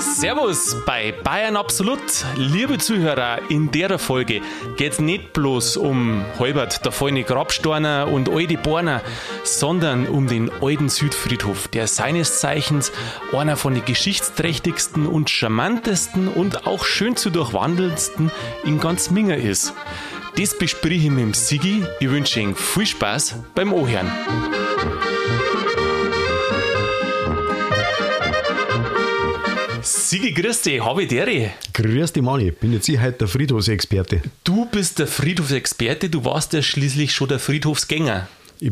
Servus bei Bayern Absolut. Liebe Zuhörer, in der Folge geht es nicht bloß um Heubert, der feine Grabsteiner und alte Borner, sondern um den alten Südfriedhof, der seines Zeichens einer von den geschichtsträchtigsten und charmantesten und auch schön zu durchwandelndsten in ganz Minger ist. Das bespreche ich mit dem Sigi. Ich wünsche Ihnen viel Spaß beim Ohren. Sigi, grüß dich, habe ich dir. Grüß dich, Mani. Bin jetzt ich heute der Friedhofsexperte. Du bist der Friedhofsexperte, du warst ja schließlich schon der Friedhofsgänger. Ich,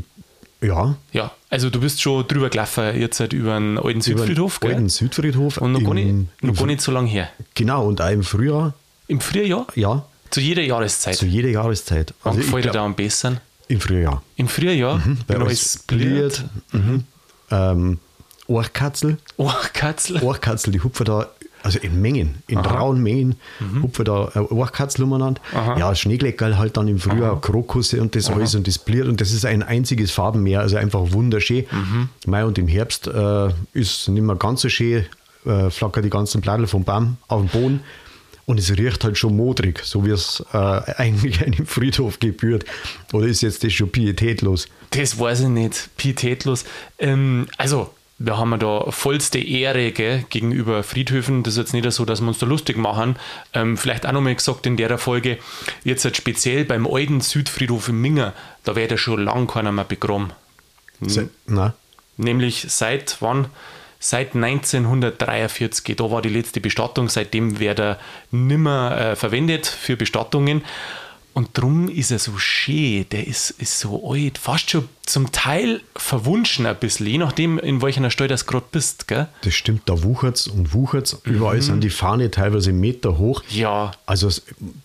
ja. Ja, also du bist schon drüber gelaufen, jetzt halt über den alten Südfriedhof, gell? alten Südfriedhof. Und noch, gar, nicht, noch gar nicht so lange her. Genau, und auch im Frühjahr. Im Frühjahr? Ja. Zu jeder Jahreszeit? Zu jeder Jahreszeit. Also Wann gefällt dir da am besten? Im Frühjahr. Im Frühjahr? Mhm, weil es bliert. Mhm. Ähm, Ohrkatzel. Ohrkatzel? Ohrkatzel, die hupfen da, also in Mengen, in Aha. rauen Mengen, mhm. hupfen da äh, Ohrkatzel umeinander. Ja, Schneegleckerl halt dann im Frühjahr, Aha. Krokusse und das Aha. alles und das bliert und das ist ein einziges Farbenmeer, also einfach wunderschön. Mhm. Mai und im Herbst äh, ist nicht mehr ganz so schön, äh, flackern die ganzen Blätter vom Baum auf den Boden. Und es riecht halt schon modrig, so wie es äh, eigentlich einem Friedhof gebührt. Oder ist jetzt das schon pietätlos? Das weiß ich nicht. Pietätlos. Ähm, also, wir haben da vollste Ehre gell, gegenüber Friedhöfen. Das ist jetzt nicht so, dass wir uns da lustig machen. Ähm, vielleicht auch nochmal gesagt in der Folge, jetzt halt speziell beim alten Südfriedhof in Minger, da wäre ja schon lange keiner mehr begraben. Se na? Nämlich seit wann? Seit 1943, da war die letzte Bestattung, seitdem wird er nimmer äh, verwendet für Bestattungen. Und drum ist er so schön, der ist, ist so alt, fast schon zum Teil verwunschen ein bisschen, je nachdem, in welcher Stelle du gerade bist. Gell? Das stimmt, da wuchert's und wuchert's. Mhm. Überall sind die Fahne teilweise Meter hoch. Ja. Also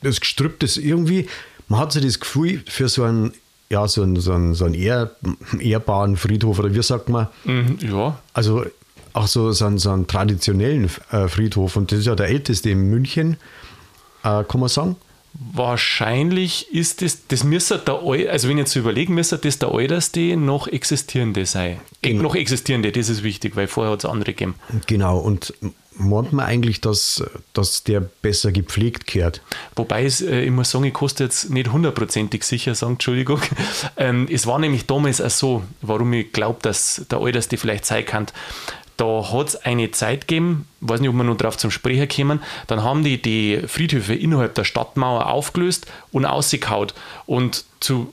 das Gestrüpp ist irgendwie, man hat so das Gefühl, für so einen, ja, so einen, so einen, so einen ehr, ehrbaren Friedhof, oder wie sagt man? Mhm, ja. Also auch so, so, einen, so einen traditionellen äh, Friedhof und das ist ja der älteste in München, äh, kann man sagen. Wahrscheinlich ist das, das müsste der, also wenn ich jetzt so überlegen, müsste das der älteste noch existierende sein. Genau. Noch existierende, das ist wichtig, weil vorher hat es andere gegeben. Genau, und meint man eigentlich, dass, dass der besser gepflegt kehrt? Wobei es, äh, ich muss sagen, ich kostet jetzt nicht hundertprozentig sicher sagen, Entschuldigung. Ähm, es war nämlich damals auch so, warum ich glaube, dass der älteste vielleicht sein kann. Da hat es eine Zeit gegeben, weiß nicht, ob wir noch drauf zum Sprechen kommen, dann haben die die Friedhöfe innerhalb der Stadtmauer aufgelöst und ausgekaut. Und, zu,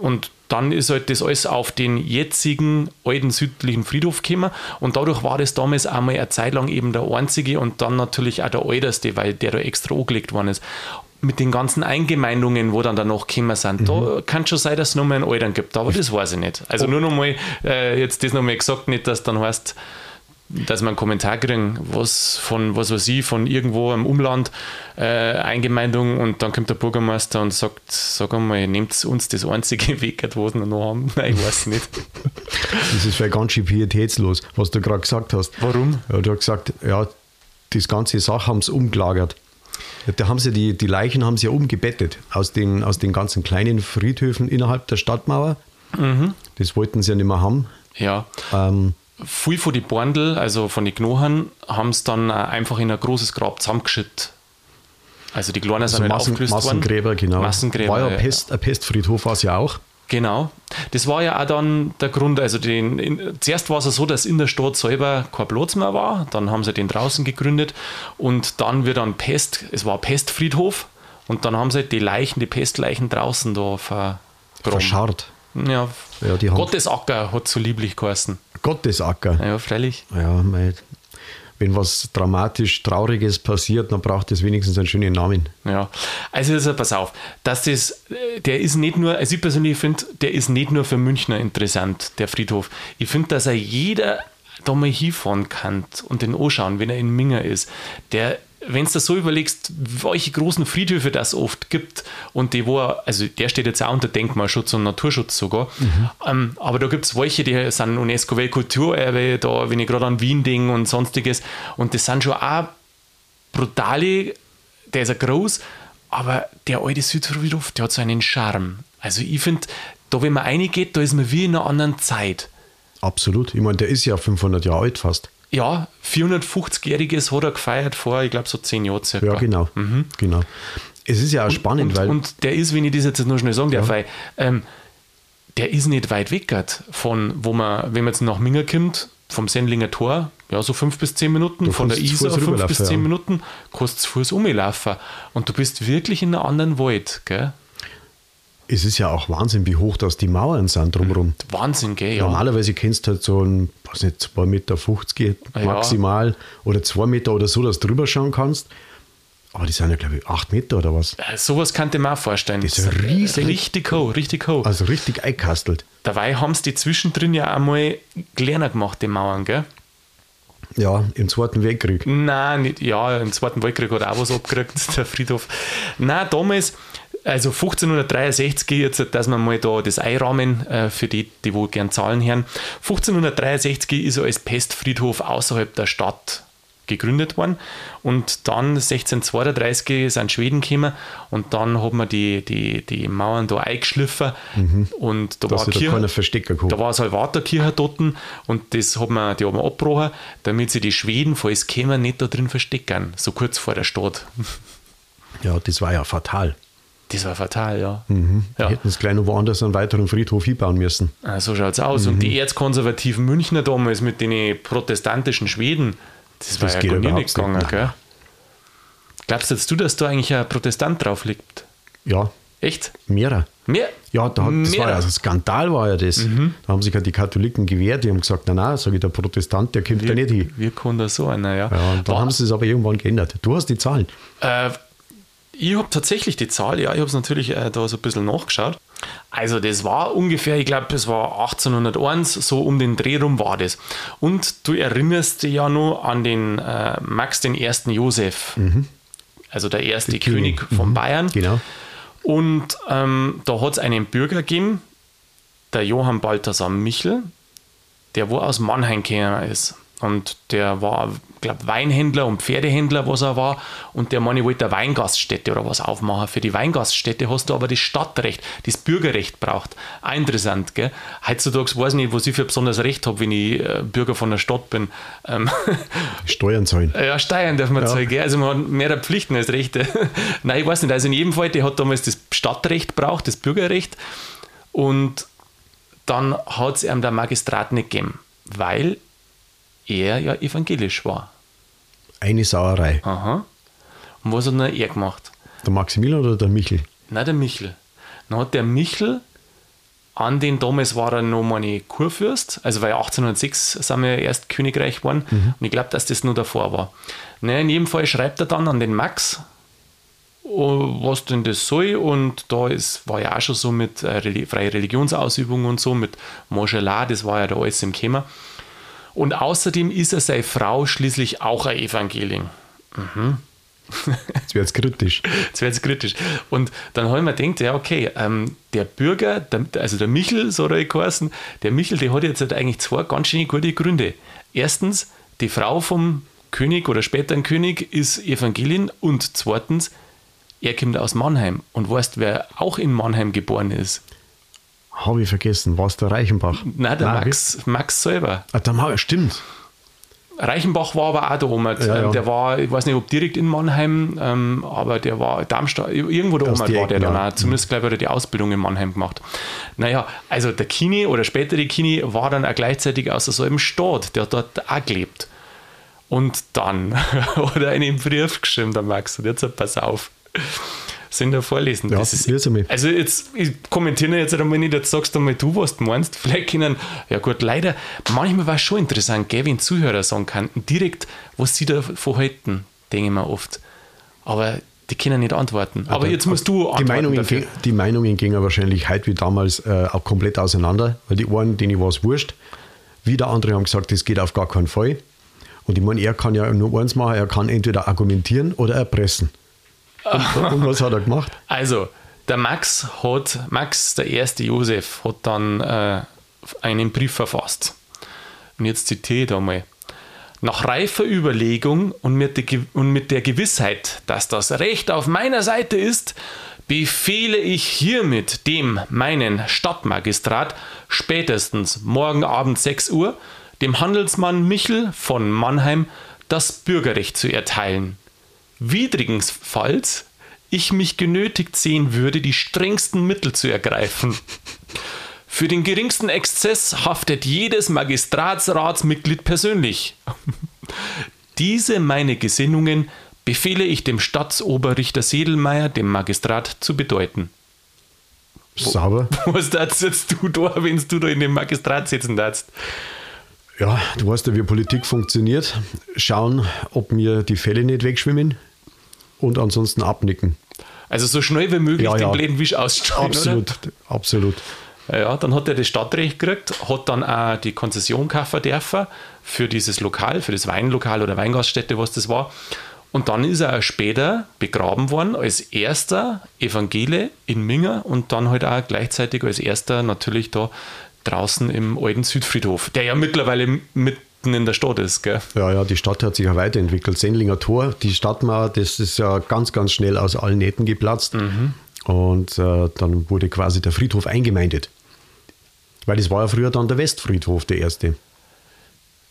und dann ist halt das alles auf den jetzigen alten südlichen Friedhof gekommen und dadurch war das damals einmal eine Zeit lang eben der einzige und dann natürlich auch der älteste, weil der da extra angelegt worden ist. Mit den ganzen Eingemeindungen, wo dann danach gekommen sind, mhm. da kann schon sein, dass es nochmal einen Altern gibt, aber das weiß ich nicht. Also oh. nur nochmal, äh, jetzt das nochmal gesagt, nicht, dass dann heißt, dass man einen Kommentar kriegen, was von, was weiß ich, von irgendwo im Umland, äh, Eingemeindung und dann kommt der Bürgermeister und sagt, sag einmal, nehmt uns das einzige Weg, was wir noch haben. Nein, ich weiß nicht. Das ist vielleicht ganz schön pietätslos, was du gerade gesagt hast. Warum? Ja, du hast gesagt, ja, das ganze Sache haben sie umgelagert. Da haben sie die, die Leichen haben sie ja umgebettet aus den, aus den ganzen kleinen Friedhöfen innerhalb der Stadtmauer. Mhm. Das wollten sie ja nicht mehr haben. Ja. Ähm, viel von den Borndl, also von den Knochen, haben es dann einfach in ein großes Grab zusammengeschüttet. Also die Kleinen also sind halt Massen, aufgelöst Massengräber, worden. genau. Massengräber, war ja ein, Pest, ein Pestfriedhof, war es ja auch. Genau. Das war ja auch dann der Grund. Also den, in, zuerst war es so, dass in der Stadt selber kein Platz mehr war. Dann haben sie den draußen gegründet und dann wird dann Pest, es war Pestfriedhof und dann haben sie die Leichen, die Pestleichen draußen da ver, verscharrt. Ja, ja die Gottesacker hat so lieblich geheißen. Gottesacker. Ja, freilich. Ja, mein, wenn was dramatisch Trauriges passiert, dann braucht es wenigstens einen schönen Namen. Ja, also, also pass auf, dass das, der ist nicht nur, also ich persönlich finde, der ist nicht nur für Münchner interessant, der Friedhof. Ich finde, dass er jeder da mal hinfahren kann und den anschauen, wenn er in Minger ist. Der wenn du das so überlegst, welche großen Friedhöfe das oft gibt und die, wo, also der steht jetzt auch unter Denkmalschutz und Naturschutz sogar, mhm. ähm, aber da gibt es welche, die sind UNESCO-Weltkulturerbe, da, wenn ich gerade an Wien denke und sonstiges, und das sind schon auch brutale, der ist ja groß, aber der alte Südfriedhof, der hat so einen Charme. Also ich finde, da wenn man reingeht, da ist man wie in einer anderen Zeit. Absolut. Ich meine, der ist ja 500 Jahre alt fast. Ja, 450-jähriges hat er gefeiert vor, ich glaube, so zehn Jahren circa. Ja, genau. Mhm. genau. Es ist ja auch spannend, und, weil. Und der ist, wenn ich das jetzt nur schnell sagen darf, ja. weil, ähm, der ist nicht weit weg von, wo man, wenn man jetzt nach Minger kommt, vom Sendlinger Tor, ja, so fünf bis zehn Minuten, du von der Isar fünf bis zehn ja. Minuten, kannst du Fuß umlaufen. Und du bist wirklich in einem anderen Wald, gell? Es ist ja auch Wahnsinn, wie hoch das die Mauern sind drumherum. Wahnsinn, gell? Ja. Normalerweise kennst du halt so ein, weiß nicht, 2,50 Meter maximal ja. oder 2 Meter oder so, dass du drüber schauen kannst. Aber die sind ja, glaube ich, 8 Meter oder was. Äh, sowas könnte man auch vorstellen. Das ist riesig. Richtig hoch, richtig hoch. Also richtig eingekastelt. Dabei haben sie die zwischendrin ja einmal kleiner gemacht, die Mauern, gell? Ja, im Zweiten Weltkrieg. Nein, nicht, ja, im Zweiten Weltkrieg hat er auch was abgekriegt, der Friedhof. Nein, damals, also 1563, jetzt, dass wir mal da das einrahmen, äh, für die, die wohl gern Zahlen hören. 1563 ist er als Pestfriedhof außerhalb der Stadt gegründet worden. Und dann 1632 sind Schweden gekommen und dann hat man die, die, die Mauern da eingeschliffen mhm. und da Dass war, Kirche, da, Verstecker da war Salvatorkirche dort und das hat man, die haben wir abgebrochen, damit sie die Schweden, falls kämen, nicht da drin verstecken, so kurz vor der Stadt. Ja, das war ja fatal. Das war fatal, ja. Mhm. ja. hätten es gleich noch woanders einen weiteren Friedhof hinbauen müssen. Ah, so schaut es aus. Mhm. Und die erzkonservativen Münchner damals mit den protestantischen Schweden, das, das war ja gar nicht gegangen, nicht. gell? Glaubst jetzt du, dass da eigentlich ein Protestant drauf liegt? Ja. Echt? Mehrere. Mehr? Ja, da hat, das war ja, also Skandal war ja das. Mhm. Da haben sich ja die Katholiken gewehrt, die haben gesagt, na na, sage ich, der Protestant, der kommt wir, da nicht hin. Wir können da so einer, ja. ja da haben sie es aber irgendwann geändert. Du hast die Zahlen. Äh, ich habe tatsächlich die Zahl, ja, ich habe es natürlich äh, da so ein bisschen nachgeschaut. Also das war ungefähr, ich glaube, es war 1801, so um den Dreh rum war das. Und du erinnerst dich ja noch an den äh, Max den ersten Josef, mhm. also der erste der König, König von mhm. Bayern. Genau. Und ähm, da hat es einen Bürger gegeben, der Johann Balthasar Michel, der wo aus Mannheim gekommen ist. Und der war, glaube Weinhändler und Pferdehändler, was er war. Und der Mann wollte eine Weingaststätte oder was aufmachen. Für die Weingaststätte hast du aber das Stadtrecht, das Bürgerrecht braucht. Auch interessant, gell? Heutzutage weiß ich nicht, was ich für besonderes Recht habe, wenn ich äh, Bürger von der Stadt bin. Ähm, Steuern zahlen. Ja, Steuern darf man ja. zahlen, gell? Also man hat mehr Pflichten als Rechte. Nein, ich weiß nicht. Also in jedem Fall, der hat damals das Stadtrecht braucht, das Bürgerrecht. Und dann hat es ihm der Magistrat nicht gegeben, weil er ja evangelisch war. Eine Sauerei. Aha. Und was hat dann er gemacht? Der Maximilian oder der Michel? Nein, der Michel. Dann hat der Michel an den damals war er noch mal Kurfürst, also weil 1806 sind wir erst Königreich geworden mhm. und ich glaube, dass das nur davor war. Naja, in jedem Fall schreibt er dann an den Max, oh, was denn das soll und da ist, war ja auch schon so mit äh, freie Religionsausübung und so, mit Moschelat, das war ja da alles im Thema. Und außerdem ist er seine Frau schließlich auch ein Evangelin. Mhm. Jetzt wird es kritisch. Jetzt wird es kritisch. Und dann habe ich mir gedacht, ja, okay, ähm, der Bürger, der, also der Michel, so soll ich heißen, der Michel, der hat jetzt halt eigentlich zwei ganz schöne gute Gründe. Erstens, die Frau vom König oder späteren König ist Evangelin und zweitens, er kommt aus Mannheim und weißt, wer auch in Mannheim geboren ist. Habe ich vergessen, war es der Reichenbach? Nein, der Nein, Max, Max selber. Ah, der stimmt. Reichenbach war aber auch da oben. Ja, ja. Der war, ich weiß nicht, ob direkt in Mannheim, ähm, aber der war Darmstadt, irgendwo da oben war der dann auch. Zumindest, glaube ich, hat er die Ausbildung in Mannheim gemacht. Naja, also der Kini oder spätere Kini war dann auch gleichzeitig aus so einem Staat, der hat dort auch gelebt. Und dann hat er einen Brief geschrieben, der Max, und jetzt pass auf sind da vorlesen. Ja, das ist, also jetzt, ich kommentiere jetzt einmal nicht, jetzt sagst du mal du, was du meinst. Vielleicht können, ja gut, leider, manchmal war es schon interessant, gell, wenn Zuhörer sagen könnten, direkt, was sie da verhalten, denke ich mir oft. Aber die können nicht antworten. Aber, aber jetzt musst du antworten. Die Meinungen, dafür. die Meinungen gingen wahrscheinlich heute wie damals äh, auch komplett auseinander, weil die einen, denen war es wurscht, wieder andere haben gesagt, das geht auf gar keinen Fall. Und ich meine, er kann ja nur eins machen, er kann entweder argumentieren oder erpressen. Und, und, was hat er gemacht? Also, der Max hat, Max, der erste Josef, hat dann äh, einen Brief verfasst. Und jetzt zitiere ich da mal. Nach reifer Überlegung und mit, der, und mit der Gewissheit, dass das Recht auf meiner Seite ist, befehle ich hiermit dem meinen Stadtmagistrat spätestens morgen Abend 6 Uhr dem Handelsmann Michel von Mannheim das Bürgerrecht zu erteilen. Widrigensfalls ich mich genötigt sehen würde, die strengsten Mittel zu ergreifen. Für den geringsten Exzess haftet jedes Magistratsratsmitglied persönlich. Diese meine Gesinnungen befehle ich dem Staatsoberrichter Sedelmeier, dem Magistrat, zu bedeuten. Sauber. Was darfst jetzt du da, wenn du da in dem Magistrat sitzen darfst? Ja, du weißt ja, wie Politik funktioniert. Schauen, ob mir die Fälle nicht wegschwimmen und ansonsten abnicken. Also so schnell wie möglich Ja, den ja. bläden Wisch ausstreuen, Absolut, absolut. Oder? Ja, dann hat er das Stadtrecht gekriegt, hat dann auch die Konzession kaufen dürfen für dieses Lokal, für das Weinlokal oder Weingaststätte, was das war. Und dann ist er auch später begraben worden als erster Evangele in Minger und dann halt auch gleichzeitig als erster natürlich da draußen im alten Südfriedhof, der ja mittlerweile mitten in der Stadt ist. Gell? Ja, ja, die Stadt hat sich ja weiterentwickelt. Sendlinger Tor, die Stadtmauer, das ist ja ganz, ganz schnell aus allen Nähten geplatzt. Und äh, dann wurde quasi der Friedhof eingemeindet. Weil das war ja früher dann der Westfriedhof, der erste.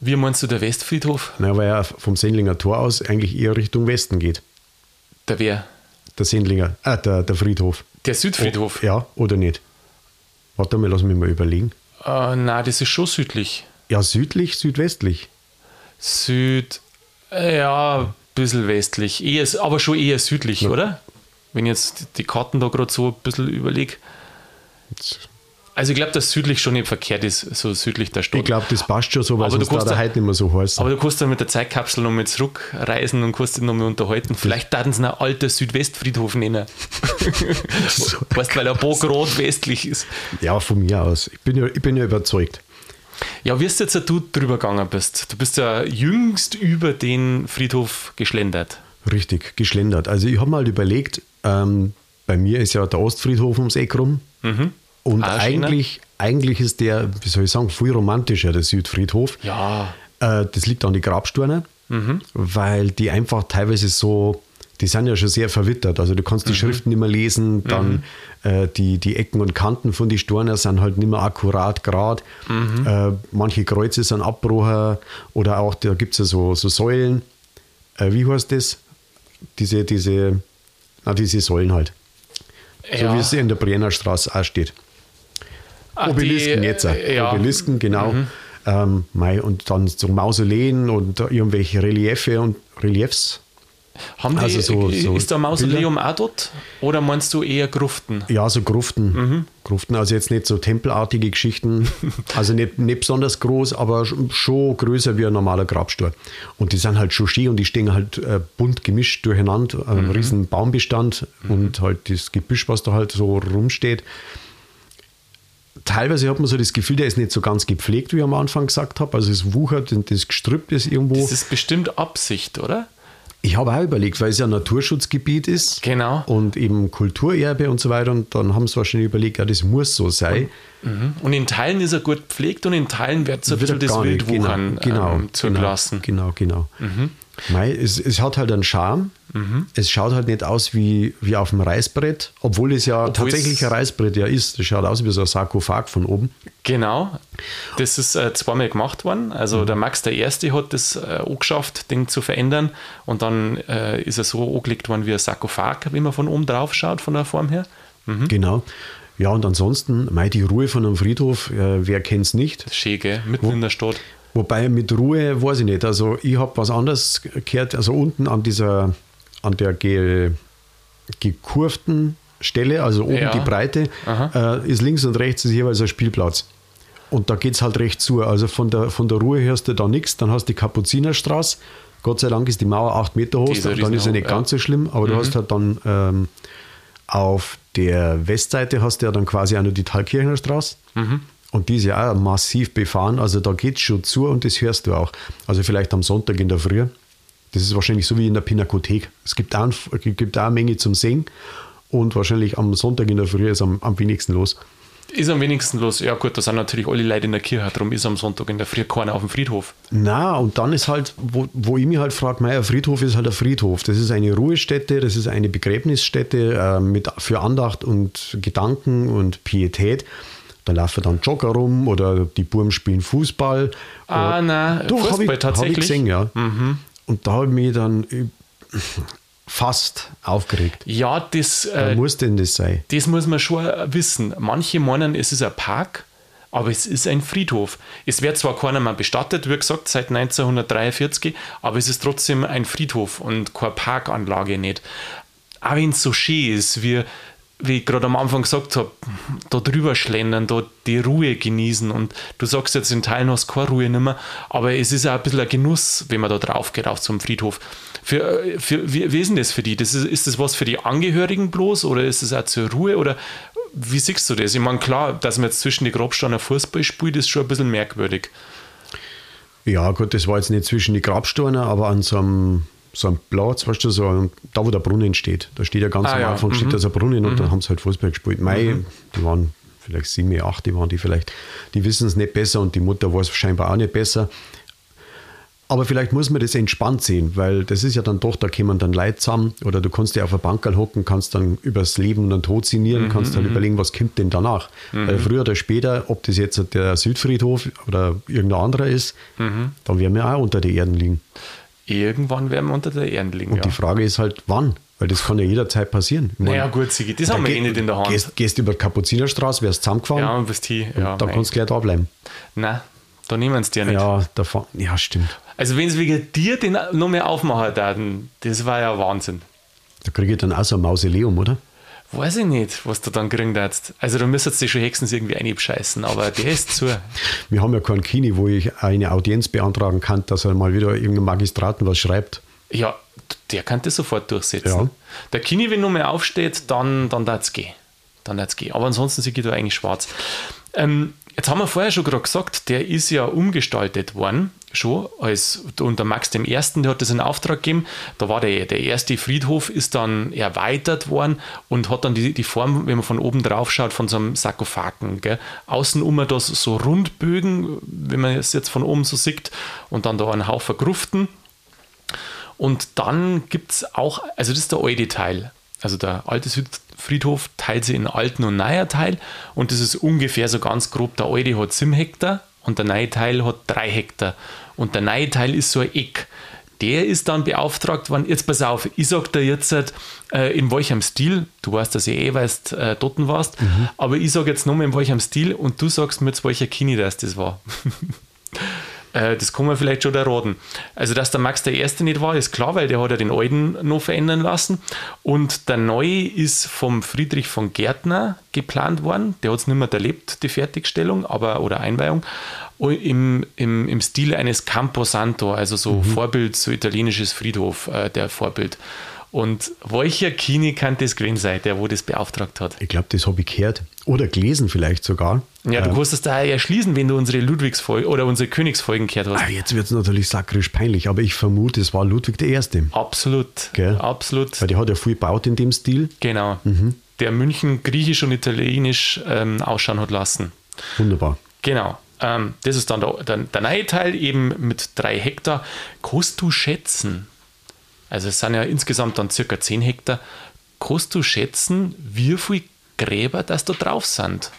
Wie meinst du der Westfriedhof? Na, weil er vom Sendlinger Tor aus eigentlich eher Richtung Westen geht. Der wer? Der Sendlinger, äh, der, der Friedhof. Der Südfriedhof? Ja, oder nicht? Warte mal, lass mich mal überlegen. Äh, na, das ist schon südlich. Ja, südlich, südwestlich. Süd, äh, ja, ein bisschen westlich. Eher, aber schon eher südlich, oder? Wenn ich jetzt die Karten da gerade so ein bisschen überlege. Also ich glaube, dass südlich schon nicht verkehrt ist, so südlich der Stadt. Ich glaube, das passt schon so, weil Aber du kannst der da- heute nicht mehr so heiß. Aber du kannst dann mit der Zeitkapsel nochmal zurückreisen und kannst dich nochmal unterhalten. Vielleicht daten sie einen alter Südwestfriedhof nennen. weißt weil er Bo Grad westlich ist. Ja, von mir aus. Ich bin ja, ich bin ja überzeugt. Ja, wie ist jetzt du drüber gegangen bist? Du bist ja jüngst über den Friedhof geschlendert. Richtig, geschlendert. Also ich habe mal überlegt, ähm, bei mir ist ja der Ostfriedhof ums Eck rum. Und schöner. eigentlich, eigentlich ist der, wie soll ich sagen, viel romantischer, der Südfriedhof. Ja. Äh, das liegt an die Grabsteine, weil die einfach teilweise so, die sind ja schon sehr verwittert. Also du kannst die Schriften nicht mehr lesen, dann äh, die, die Ecken und Kanten von die Steine sind halt nicht mehr akkurat gerade. Äh, manche Kreuze sind abgebrochen oder auch, da gibt es ja so, so Säulen. Äh, wie heißt das? Diese, diese, na, diese Säulen halt. So Ja. wie es in der Brienner Straße auch steht. Ach, Obelisken die, jetzt. äh, ja. Obelisken, genau. Ähm, mei, und dann so Mausoleen und da irgendwelche Reliefe und Reliefs. Haben die, Also so- so ist der Mausoleum auch dort? Oder meinst du eher Gruften? Ja, so Gruften. Mhm. Gruften, also jetzt nicht so tempelartige Geschichten. Also nicht, nicht besonders groß, aber sch- schon größer wie ein normaler Grabstein. Und die sind halt schon schön und die stehen halt äh, bunt gemischt durcheinander. Ein Mhm. riesen Baumbestand und halt das Gebüsch, was da halt so rumsteht. Teilweise hat man so das Gefühl, der ist nicht so ganz gepflegt, wie ich am Anfang gesagt habe. Also es wuchert und das Gestrüpp ist irgendwo. Das ist bestimmt Absicht, oder? Ich habe auch überlegt, weil es ja ein Naturschutzgebiet ist Genau. und eben Kulturerbe und so weiter. Und dann haben sie wahrscheinlich überlegt, ja, das muss so sein. Und in Teilen ist er gut gepflegt und in Teilen wird so ein bisschen das. Wildwuchern genau, ähm, zugelassen. Genau, genau. Mei, es, es hat halt einen Charme. Es schaut halt nicht aus wie, wie auf dem Reißbrett, obwohl es ja Obwohl tatsächlich es- ein Reißbrett ja ist. Das schaut aus wie so ein Sarkophag von oben. Genau. Das ist äh, zweimal gemacht worden. Also Mhm. der Max der Erste hat das äh, auch geschafft, Ding zu verändern. Und dann äh, ist er so angelegt worden wie ein Sarkophag, wenn man von oben drauf schaut, von der Form her. Genau. Ja, und ansonsten, mei, die Ruhe von einem Friedhof, äh, wer kennt es nicht? Schön, gell? Mitten in der Stadt. Wobei mit Ruhe weiß ich nicht. Also ich habe was anderes gehört. Also unten an dieser, an der ge, gekurvten Stelle, also oben Ja. die Breite, äh, ist links und rechts ist jeweils ein Spielplatz. Und da geht es halt recht zu. Also von der, von der Ruhe hörst du da nichts. Dann hast du die Kapuzinerstraße. Gott sei Dank ist die Mauer acht Meter hoch. Die ist ja Dann ist riesenhoch, nicht ja. Mhm. ganz so schlimm. Aber du hast halt dann ähm, auf der Westseite hast du ja dann quasi auch noch die Thalkirchner Straße. Mhm. Und die ist ja auch massiv befahren. Also da geht es schon zu und das hörst du auch. Also vielleicht am Sonntag in der Früh. Das ist wahrscheinlich so wie in der Pinakothek. Es gibt auch eine Menge zum Singen. Und wahrscheinlich am Sonntag in der Früh ist am, am wenigsten los. Ist am wenigsten los. Ja, gut, da sind natürlich alle Leute in der Kirche, darum ist am Sonntag in der Früh keiner auf dem Friedhof. Na, und dann ist halt, wo, wo ich mich halt frage, mein Friedhof ist halt ein Friedhof. Das ist eine Ruhestätte, das ist eine Begräbnisstätte äh, mit, für Andacht und Gedanken und Pietät. Da laufen dann Jogger rum oder die Buben spielen Fußball. Ah, nein, Doch, Fußball habe ich, tatsächlich. Hab ich gesehen, ja. Und da habe ich mich dann fast aufgeregt. Ja, das, Da äh, muss denn das sein? das muss man schon wissen. Manche meinen, es ist ein Park, aber es ist ein Friedhof. Es wird zwar keiner mehr bestattet, wie gesagt, seit 1943, aber es ist trotzdem ein Friedhof und keine Parkanlage nicht. Auch wenn es so schön ist, wie, wie ich gerade am Anfang gesagt habe, da drüber schlendern, da die Ruhe genießen und du sagst jetzt in Teilen hast du keine Ruhe mehr, aber es ist auch ein bisschen ein Genuss, wenn man da drauf geht auf einem Friedhof. Für, äh, für, wie, wie ist denn das für die? Das ist, ist das was für die Angehörigen bloß oder ist das auch zur Ruhe oder wie siehst du das? Ich meine, klar, dass man jetzt zwischen die Grabsteine Fußball spielt, ist schon ein bisschen merkwürdig. Ja, gut, das war jetzt nicht zwischen die Grabsteine, aber an so einem, so einem Platz, weißt du, so, ein- da wo der Brunnen steht. Da steht ja ganz Ah, am ja. Anfang steht Mhm. da so ein Brunnen und dann haben sie halt Fußball gespielt. Mei, die waren vielleicht sieben, acht, die waren die vielleicht, die wissen es nicht besser und die Mutter weiß scheinbar auch nicht besser. Aber vielleicht muss man das entspannt sehen, weil das ist ja dann doch, da kommen dann Leute zusammen oder du kannst dir auf ein Bankerl hocken, kannst dann übers Leben und den Tod sinnieren, kannst halt überlegen, was kommt denn danach. Weil früher oder später, ob das jetzt der Südfriedhof oder irgendein anderer ist, dann werden wir auch unter der Erden liegen. Irgendwann werden wir unter der Erde liegen. Und ja. die Frage ist halt, wann? Weil das kann ja jederzeit passieren. Ich Naja, meine, gut, Sigi, das haben da wir eh nicht in der Hand. Gehst, gehst über die Kapuzinerstraße, wärst zusammengefahren, ja, und bist hier. Ja, dann mei. kannst du gleich da bleiben. Nein, da nehmen sie dir nicht. Ja, da ja, stimmt. Also, wenn sie wegen dir den noch mehr aufmachen würden, das war ja Wahnsinn. Da kriege ich dann auch so ein Mausoleum, oder? Weiß ich nicht, was du dann kriegen würdest. Also, da müsstest du schon Hexen irgendwie einbescheißen, aber der ist zu. Wir haben ja keinen Kini, wo ich eine Audienz beantragen kann, dass er mal wieder irgendein Magistraten was schreibt. Ja, der kann das sofort durchsetzen. Ja. Der Kini, wenn nur mehr aufsteht, dann, dann darf es gehen. Dann darf's gehen. Aber ansonsten sehe ich da eigentlich schwarz. Ähm, jetzt haben wir vorher schon gerade gesagt, der ist ja umgestaltet worden, schon als unter Max Ersten, der hat das in Auftrag gegeben. Da war der, der erste Friedhof, ist dann erweitert worden und hat dann die, die Form, wenn man von oben drauf schaut, von so einem Sarkophagen. Außen um das so Rundbögen, wenn man es jetzt von oben so sieht, und dann da ein Haufen Gruften. Und dann gibt es auch, also das ist der alte Teil. Also der alte Südfriedhof teilt sich in alten und neuer Teil und das ist ungefähr so ganz grob. Der alte hat 7 Hektar und der neue Teil hat 3 Hektar. Und der neue Teil ist so ein Eck. Der ist dann beauftragt worden, jetzt pass auf, ich sag dir jetzt äh, in welchem Stil, du weißt, dass ich eh weißt, äh, dort warst, aber ich sage jetzt nochmal in welchem Stil und du sagst mir jetzt, welcher Kini das das war. Äh, das kann man vielleicht schon erraten. Also, dass der Max der Erste nicht war, ist klar, weil der hat ja den alten noch verändern lassen. Und der neue ist vom Friedrich von Gärtner geplant worden. Der hat es nicht mehr erlebt, die Fertigstellung aber, oder Einweihung. Im, im, Im Stil eines Camposanto, also so Vorbild, so italienisches Friedhof, äh, der Vorbild. Und welcher Kini kann das gewesen sein, der wo das beauftragt hat? Ich glaube, das habe ich gehört. Oder gelesen vielleicht sogar. Ja, du kannst es da erschließen, wenn du unsere Ludwigsfolge oder unsere Königsfolgen gehört hast. Ah, jetzt wird es natürlich sakrisch peinlich, aber ich vermute, es war Ludwig I. Absolut. Gell? Absolut. Weil der hat ja viel gebaut in dem Stil. Genau. Der München griechisch und italienisch ähm, ausschauen hat lassen. Wunderbar. Genau. Ähm, das ist dann der, der, der neue Teil eben mit drei Hektar. Kannst du schätzen, also es sind ja insgesamt dann circa 10 Hektar, kannst du schätzen, wie viele Gräber das da drauf sind?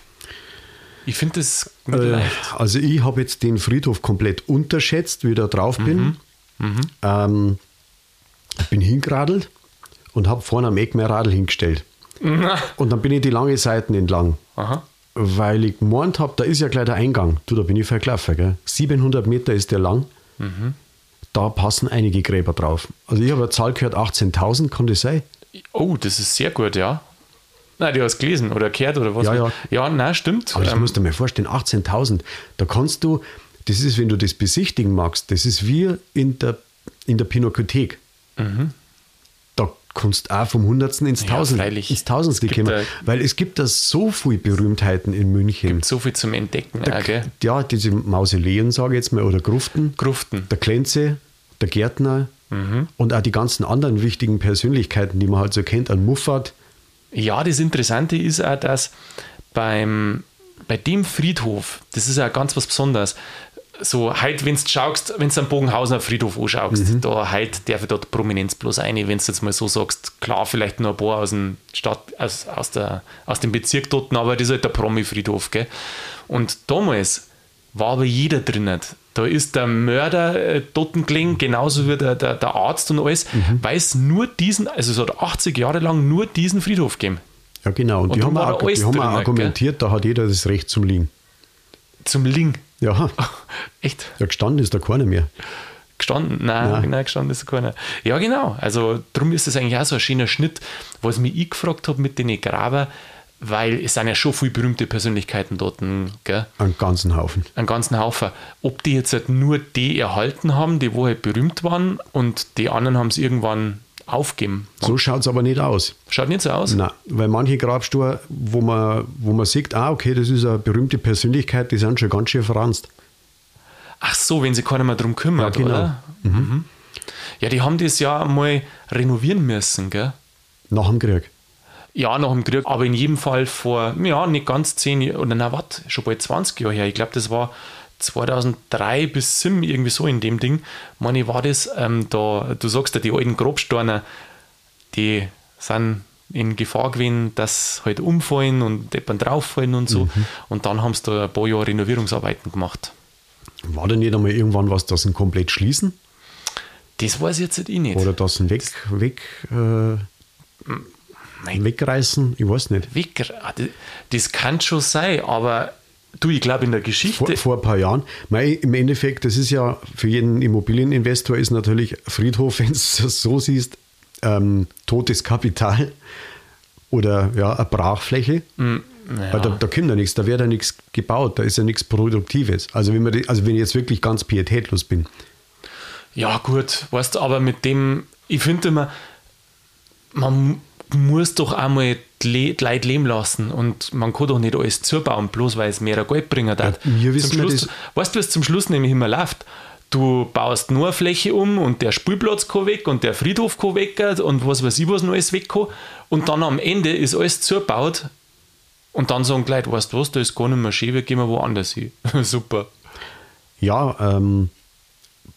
Ich finde das nicht Äh, leicht. also ich habe jetzt den Friedhof komplett unterschätzt, wie ich da drauf bin. Mhm. Ähm, ich bin hingeradelt und habe vorne am Eck mein Radl hingestellt. Und dann bin ich die lange Seiten entlang. Aha. Weil ich gemeint habe, da ist ja gleich der Eingang. Du, da bin ich verklafft, gell? 700 Meter ist der lang. Mhm. Da passen einige Gräber drauf. Also ich habe eine Zahl gehört, 18.000, kann das sein? Oh, das ist sehr gut, ja. Nein, du hast gelesen oder gehört oder was? Ja, ja. Ja, nein, stimmt. Aber das Ähm, musst du mal vorstellen, 18.000. Da kannst du, das ist, wenn du das besichtigen magst, das ist wie in der, in der Pinakothek. Da kannst du auch vom Hundertsten ins Mhm. Ja, Tausend, freilich. ins Tausendste Es gibt kommen. da- Weil es gibt da so viele Berühmtheiten in München. so viel zum Entdecken, Der- auch? Ja, diese Mausoleen, sage ich jetzt mal, oder Gruften. Gruften. Der Klenze, der Gärtner Mhm. und auch die ganzen anderen wichtigen Persönlichkeiten, die man halt so kennt, an Muffat. Ja, das Interessante ist auch, dass beim, bei dem Friedhof, das ist ja ganz was Besonderes. So, halt, wenn du schaust, wenn du am Bogenhausener Friedhof anschaust, mhm. da halt darf dort Prominenz bloß eine, wenn du jetzt mal so sagst, klar, vielleicht nur ein paar aus dem Stadt, aus, aus, der, aus dem Bezirk dort, aber das ist halt der Promi-Friedhof, gell? Und damals war aber jeder drinnen. Da ist der Mörder äh, gelegen, genauso wie der, der, der Arzt und alles, mhm. weil es nur diesen, also es hat 80 Jahre lang nur diesen Friedhof gegeben. Ja, genau. Und, und die haben, auch, die haben auch argumentiert, gell? da hat jeder das Recht zum Liegen. Zum Liegen? Ja. Echt? Ja, gestanden ist da keiner mehr. Gestanden? Nein, nein. nein gestanden ist keiner. Ja, genau. Also, darum ist das eigentlich auch so ein schöner Schnitt, was mich ich gefragt habe mit den Graber weil es sind ja schon viele berühmte Persönlichkeiten dort. Gell? Einen ganzen Haufen. Einen ganzen Haufen. Ob die jetzt halt nur die erhalten haben, die wo halt berühmt waren und die anderen haben es irgendwann aufgeben. So schaut es aber nicht aus. Schaut nicht so aus? Nein, weil manche Grabstuhl, wo man, wo man sieht, ah, okay, das ist eine berühmte Persönlichkeit, die sind schon ganz schön verranzt. Ach so, wenn sich keiner mehr darum kümmert, ja, genau. oder? Mhm. mhm. Ja, die haben das ja mal renovieren müssen, gell? Nach dem Krieg. Ja, nach dem Krieg, aber in jedem Fall vor, ja, nicht ganz zehn Jahren, oder na, was, schon bald 20 Jahre her. Ich glaube, das war 2003 bis 2007, irgendwie so in dem Ding. Meine, war das, ähm, da, du sagst ja, die alten Grobsteine, die sind in Gefahr gewesen, dass halt umfallen und jemand drauffallen und so. Mhm. Und dann haben sie da ein paar Jahre Renovierungsarbeiten gemacht. War denn nicht einmal irgendwann was, das sie komplett schließen? Das weiß ich jetzt nicht. Oder das weg, weg äh, wegreißen, ich weiß nicht. Weg, ah, das kann schon sein, aber du, ich glaube in der Geschichte. Vor, vor ein paar Jahren. Mei, Im Endeffekt, das ist ja für jeden Immobilieninvestor ist natürlich Friedhof, wenn du es so siehst, ähm, totes Kapital oder ja, eine Brachfläche. Mm, ja. Weil da, da kommt ja nichts, da wird ja nichts gebaut, da ist ja nichts Produktives. Also wenn, man, also wenn ich jetzt wirklich ganz pietätlos bin. Ja, gut, weißt du, aber mit dem, ich finde immer, man muss doch einmal die Leute leben lassen und man kann doch nicht alles zubauen, bloß weil es mehr Geld bringen darf. Ja, zum Schluss, weißt du, was zum Schluss nämlich immer läuft? Du baust nur eine Fläche um und der Spielplatz kann weg und der Friedhof kann weg und was weiß ich, was noch alles weg kann. Und dann am Ende ist alles zugebaut und dann sagen die Leute, weißt du was, da ist gar nicht mehr schön, wir gehen mal woanders hin. Super. Ja, ähm,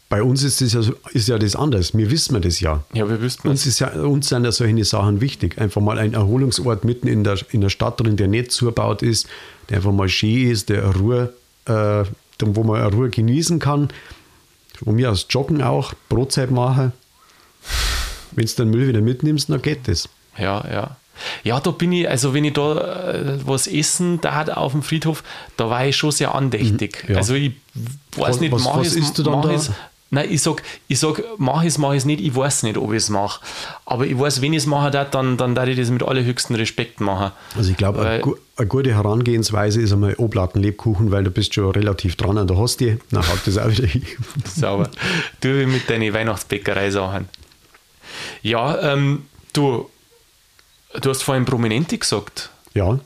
bei uns ist, das ja, ist ja das anders. Wir wissen das ja. Ja, wir wissen uns, ist ja, uns sind ja solche Sachen wichtig. Einfach mal ein Erholungsort mitten in der, in der Stadt drin, der nicht zugebaut ist, der einfach mal schön ist, der Ruhe, äh, wo man Ruhe genießen kann. Von mir aus joggen auch, Brotzeit machen. Wenn du den Müll wieder mitnimmst, dann geht das. Ja, ja. Ja, da bin ich, also wenn ich da äh, was essen da auf dem Friedhof, da war ich schon sehr andächtig. Ja. Also ich weiß was, nicht, was, was isst du dann da? Nein, ich sag, ich sag, mach es, mach es nicht, ich weiß nicht, ob ich es mache. Aber ich weiß, wenn ich es mache, dann, dann darf ich das mit allerhöchstem Respekt machen. Also ich glaube, eine, eine, gute Herangehensweise ist einmal Oblaten Lebkuchen, weil du bist schon relativ dran an der Hostie, dann haut das auch wieder hin. Sauber. Du wie mit deinen Weihnachtsbäckerei-Sachen. Ja, ähm, du, du hast vorhin Prominente gesagt. Ja.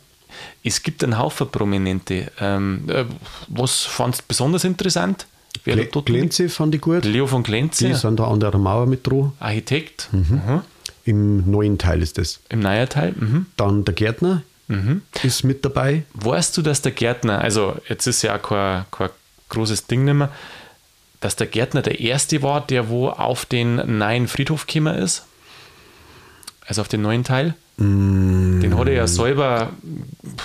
Es gibt einen Haufen Prominente. Ähm, äh, was fandest du besonders interessant? Wer Gle Glenze fand ich gut. Leo von Glenze. Die sind da an der Mauer mit dran. Architekt. Mhm. Mhm. Im neuen Teil ist das. Im neuen Teil. Mhm. Dann der Gärtner mhm. ist mit dabei. Weißt du, dass der Gärtner, also jetzt ist ja auch kein, kein großes Ding mehr, dass der Gärtner der erste war, der wo auf den neuen Friedhof gekommen ist? Also auf den neuen Teil? Mm. Den hat er ja selber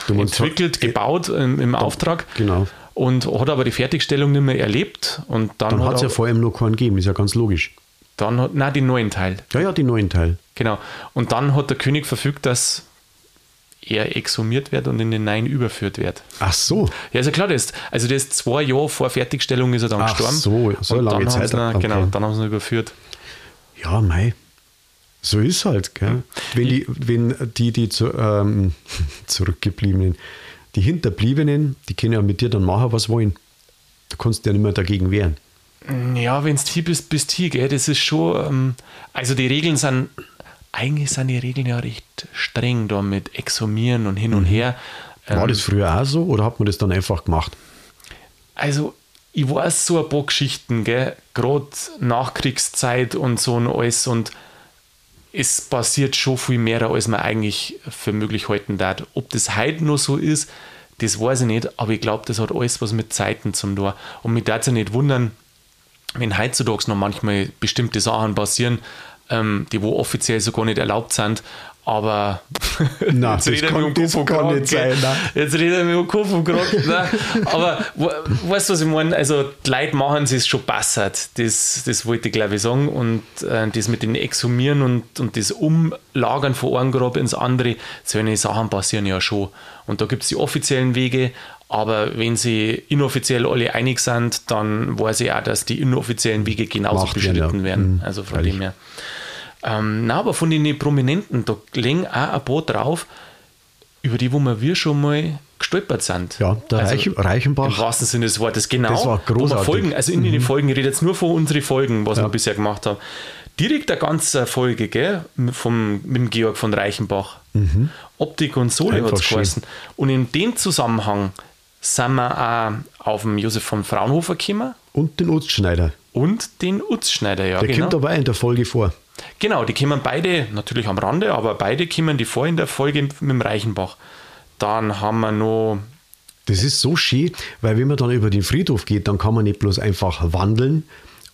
entwickelt, gebaut im, im Auftrag. Genau und hat aber die Fertigstellung nicht mehr erlebt. Und dann, dann hat es ja vor allem noch keinen gegeben, ist ja ganz logisch. Dann hat, nein, den neuen Teil. Ja, ja, den neuen Teil. Genau. Und dann hat der König verfügt, dass er exhumiert wird und in den Nein überführt wird. Ach so. Ja, ist ja klar, das, also das zwei Jahre vor Fertigstellung ist er dann Ach gestorben. so, so und lange Zeit. Ihn, okay. Genau, dann haben sie ihn überführt. Ja, mei. So ist halt, gell? Wenn die, wenn die, die zu, ähm, zurückgebliebenen die Hinterbliebenen, die können ja mit dir dann machen, was wollen. Du kannst ja nicht mehr dagegen wehren. Ja, wenn es hier bist, bist hier, gell? Das ist schon, ähm, also die Regeln sind, eigentlich sind die Regeln ja recht streng da mit Exhumieren und hin und mhm. her. War ähm, das früher auch so oder hat man das dann einfach gemacht? Also, ich weiß so ein paar Geschichten, gell? Gerade Nachkriegszeit und so und alles und es passiert schon viel mehr, als man eigentlich für möglich halten darf. Ob das heute nur so ist, Das weiß ich nicht, aber ich glaube, das hat alles was mit Zeiten zum tun. Und mich darf es nicht wundern, wenn heutzutage noch manchmal bestimmte Sachen passieren, ähm, die wo offiziell so gar nicht erlaubt sind, aber Na, jetzt redet er mit dem nicht sein. Nein. Jetzt redet er mit dem Kopf und Kragen. aber weißt du, was ich meine? Also, die Leute machen es schon besser. Das, das wollte ich, glaube ich, sagen. Und äh, das mit dem Exhumieren und, und das Umlagern von einem Grab ins andere, solche Sachen passieren ja schon. Und da gibt es die offiziellen Wege, aber wenn sie inoffiziell alle einig sind, dann weiß ich auch, dass die inoffiziellen Wege genauso Macht beschritten ja. werden. Mhm. Also von dem her. Ähm, na, aber von den Prominenten, da liegen auch ein paar drauf, über die, wo wir schon mal gestolpert sind. Ja, der also, Reich, Reichenbach. Im wahrsten Sinne des Wortes, genau. Das war großartig. Folgen, also in mhm. den Folgen, ich rede jetzt nur von unseren Folgen, was ja. wir bisher gemacht haben. Direkt eine ganze Folge, gell, vom, mit dem Georg von Reichenbach. Mhm. Optik und Sohle hat es geheißen. Und in dem Zusammenhang sind wir auch auf den Josef von Fraunhofer gekommen. Und den Utzschneider. Und den Utzschneider, ja. Der genau. kommt aber in der Folge vor. Genau, die kommen beide, natürlich am Rande, aber beide kommen die vor in der Folge mit dem Reichenbach. Dann haben wir noch. Das ist so schön, weil wenn man dann über den Friedhof geht, dann kann man nicht bloß einfach wandeln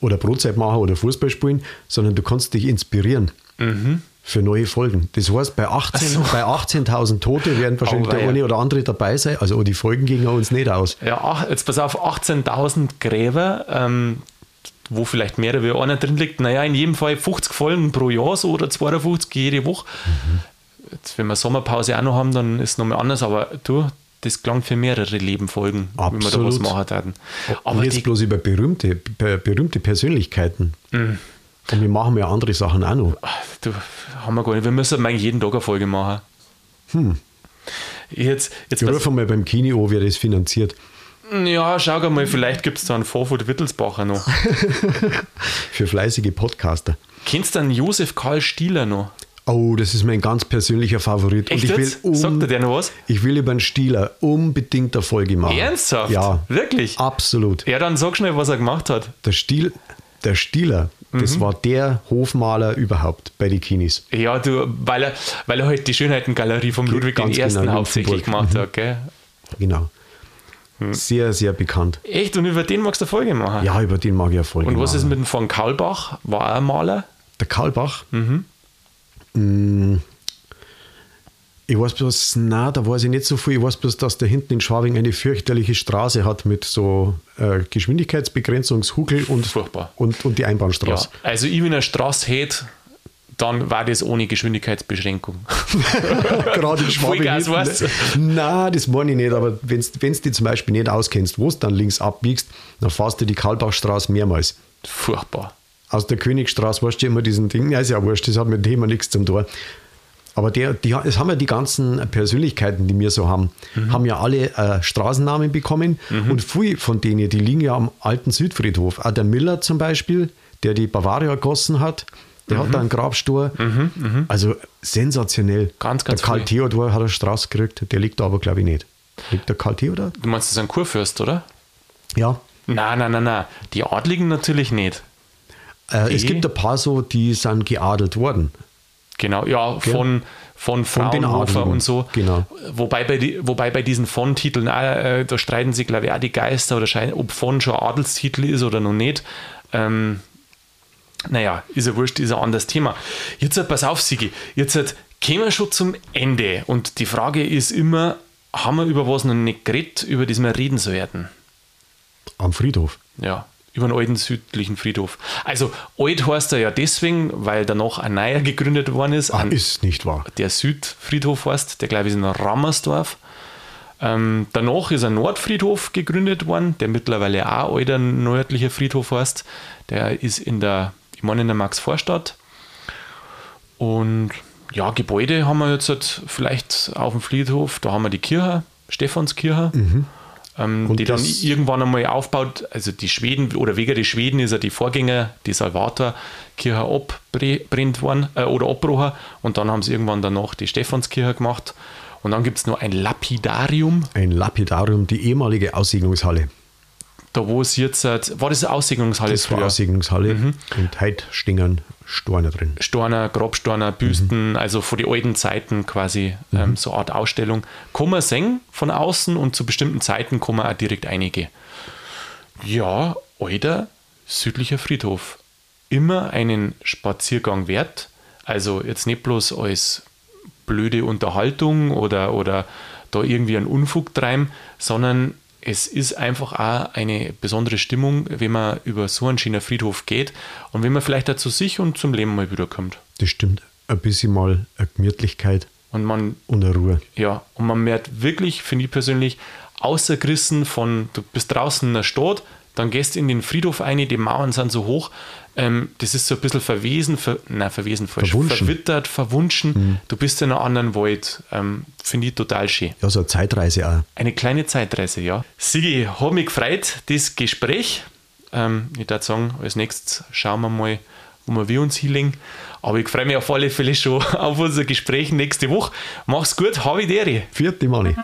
oder Brotzeit machen oder Fußball spielen, sondern du kannst dich inspirieren. Mhm für neue Folgen. Das heißt, bei 18.000 so. 18 Tote werden wahrscheinlich oh, der eine oder andere dabei sein. Also die Folgen gingen uns nicht aus. Ja, jetzt pass auf, 18.000 Gräber, ähm, wo vielleicht mehr wie einer drin liegt. Naja, in jedem Fall 50 Folgen pro Jahr so oder 52 jede Woche. Mhm. Jetzt, wenn wir Sommerpause auch noch haben, dann ist es nochmal anders. Aber du, das klang für mehrere Lebenfolgen, Absolut. wenn wir da was machen würden. Aber Und jetzt die, bloß über berühmte, berühmte Persönlichkeiten. Mhm. Und wir machen ja andere Sachen auch noch. Du, haben wir gar nicht. Wir müssen eigentlich jeden Tag eine Folge machen. Hm. Jetzt, jetzt ich rufe mal beim Kino an, wer das finanziert. Ja, schau mal, vielleicht gibt es da einen Vorfurt Wittelsbacher noch. Für fleißige Podcaster. Kennst du einen Josef Karl Stieler noch? Oh, das ist mein ganz persönlicher Favorit. Echt Und ich will um, Sagt er dir noch was? Ich will über einen Stieler unbedingt eine Folge machen. Ernsthaft? Ja. Wirklich? Absolut. Ja, dann sag schnell, was er gemacht hat. Der, Stiel, der Stieler, das mhm. war der Hofmaler überhaupt bei den Kinis. Ja, du, weil er, weil er halt die Schönheitengalerie vom Ludwig I. Genau, hauptsächlich gemacht mhm. hat, gell? Genau. Hm. Sehr, sehr bekannt. Echt? Und über den magst du eine Folge machen? Ja, über den mag ich eine Folge Und was machen. ist mit dem von Karlbach? War er ein Maler? Der Karlbach? Mhm. Mm, ich weiß bloß, na, da weiß ich nicht so viel. Ich weiß bloß, dass der hinten in Schwabing eine fürchterliche Straße hat mit so äh, Geschwindigkeitsbegrenzungshugel und, Furchtbar. Und, und die Einbahnstraße. Ja, also, ich, wenn eine Straße hätte, dann war das ohne Geschwindigkeitsbeschränkung. Gerade in Schwabing. Nein, das meine ich nicht, aber wenn du die zum Beispiel nicht auskennst, wo du dann links abbiegst, dann fährst du die Karlbachstraße mehrmals. Furchtbar. Aus der Königstraße weißt du immer diesen Ding, ja, ist ja wurscht, das hat mit dem Thema nichts zum Tor. Aber der, die, es haben ja die ganzen Persönlichkeiten, die wir so haben, mhm. haben ja alle äh, Straßennamen bekommen. Mhm. Und viele von denen, die liegen ja am alten Südfriedhof. Auch der Miller zum Beispiel, der die Bavaria gossen hat, der mhm. hat da einen Grabstor. Mhm, mhm. Also sensationell. Ganz, ganz Der Karl Theodor hat eine Straße gekriegt, der liegt da aber, glaube ich, nicht. Liegt der Karl Theodor? Du meinst, das ist ein Kurfürst, oder? Ja. Nein, nein, nein, nein. Die Adligen natürlich nicht. Äh, es gibt ein paar so, die sind geadelt worden. Genau, ja, von, von Fraunhofer und so. Genau. Wobei bei, die, wobei bei diesen von-Titeln, äh, da streiten sich, glaube ich, auch die Geister oder scheinen, ob von schon Adelstitel ist oder noch nicht. Ähm, naja, ist ja wurscht, ist ein anderes Thema. Jetzt halt, pass auf, Sigi, jetzt halt, kommen wir schon zum Ende und die Frage ist immer, haben wir über was noch nicht geredet, über das wir reden sollten? Am Friedhof. Ja, über den alten südlichen Friedhof. Also alt heißt er ja deswegen, weil danach ein neuer gegründet worden ist. Ah, ist nicht wahr. Der Südfriedhof heißt, der glaube ich ist in Rammersdorf. Ähm, danach ist ein Nordfriedhof gegründet worden, der mittlerweile auch alter nördlicher Friedhof heißt. Der ist in der, meine in der Max-Vorstadt. Und ja, Gebäude haben wir jetzt halt vielleicht auf dem Friedhof. Da haben wir die Kirche, Stephanskirche. Mhm ähm, die dann irgendwann einmal aufbaut. Also die Schweden oder wegen der Schweden ist ja die Vorgänger, die Salvator-Kirche abbrennt worden äh, oder abbrochen und dann haben sie irgendwann danach die Stephanskirche gemacht. Und dann gibt es noch ein Lapidarium. Ein Lapidarium, die ehemalige Aussegnungshalle. Da wo es jetzt, war das eine Aussegnungshalle Das war Aussegnungshalle mhm. und heute stehen Storner drin. Storner, Grabstorner, Büsten, mhm. also von den alten Zeiten quasi mhm. ähm, so eine Art Ausstellung. Kann man sehen von außen und zu bestimmten Zeiten kann man auch direkt einige. Ja, alter südlicher Friedhof. Immer einen Spaziergang wert. Also jetzt nicht bloß als blöde Unterhaltung oder, oder da irgendwie einen Unfug treiben, sondern es ist einfach auch eine besondere Stimmung, wenn man über so einen schönen Friedhof geht und wenn man vielleicht auch zu sich und zum Leben mal wiederkommt. Das stimmt. Ein bisschen mal eine Gemütlichkeit und, man, und eine Ruhe. Ja, und man merkt wirklich, finde ich persönlich, außergerissen von, du bist draußen in der Stadt, dann gehst du in den Friedhof ein, die Mauern sind so hoch, ähm, das ist so ein bisschen verwesen, ver, nein, verwesen falsch, verwunschen. verwittert, verwunschen. Mhm. Du bist in einem anderen Wald. Ähm, Finde ich total schön. Ja, so eine Zeitreise auch. Eine kleine Zeitreise, ja. Sigi, hat mich gefreut, das Gespräch. Ähm, ich würde sagen, als nächstes schauen wir mal, wo wir uns hinlegen. Aber ich freue mich auf alle Fälle schon auf unser Gespräch nächste Woche. Mach's gut, habe ich dir. Vierte Mani.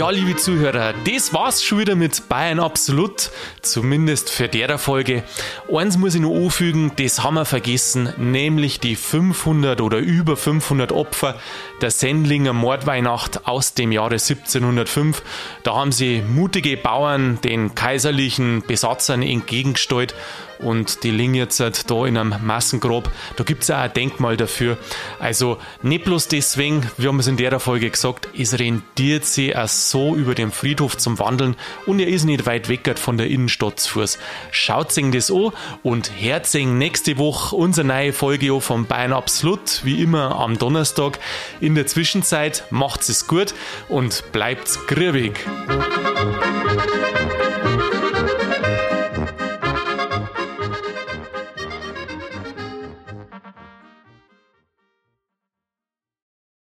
Ja, liebe Zuhörer, das war's schon wieder mit Bayern Absolut, zumindest für der Folge. Eins muss ich noch anfügen, das haben wir vergessen, nämlich die 500 oder über 500 Opfer der Sendlinger Mordweihnacht aus dem Jahre 1705. Da haben sie mutige Bauern den kaiserlichen Besatzern entgegengestellt und die liegen jetzt halt da in einem Massengrab. Da gibt es auch ein Denkmal dafür. Also nicht bloß deswegen, wir haben es in der Folge gesagt, es rentiert sich auch so über den Friedhof zum Wandeln und er ist nicht weit weg von der Innenstadt zu Fuß. Schaut sich das an und sich nächste Woche unsere neue Folge von Bayern Absolut, wie immer am Donnerstag. In der Zwischenzeit macht es gut und bleibt grübig.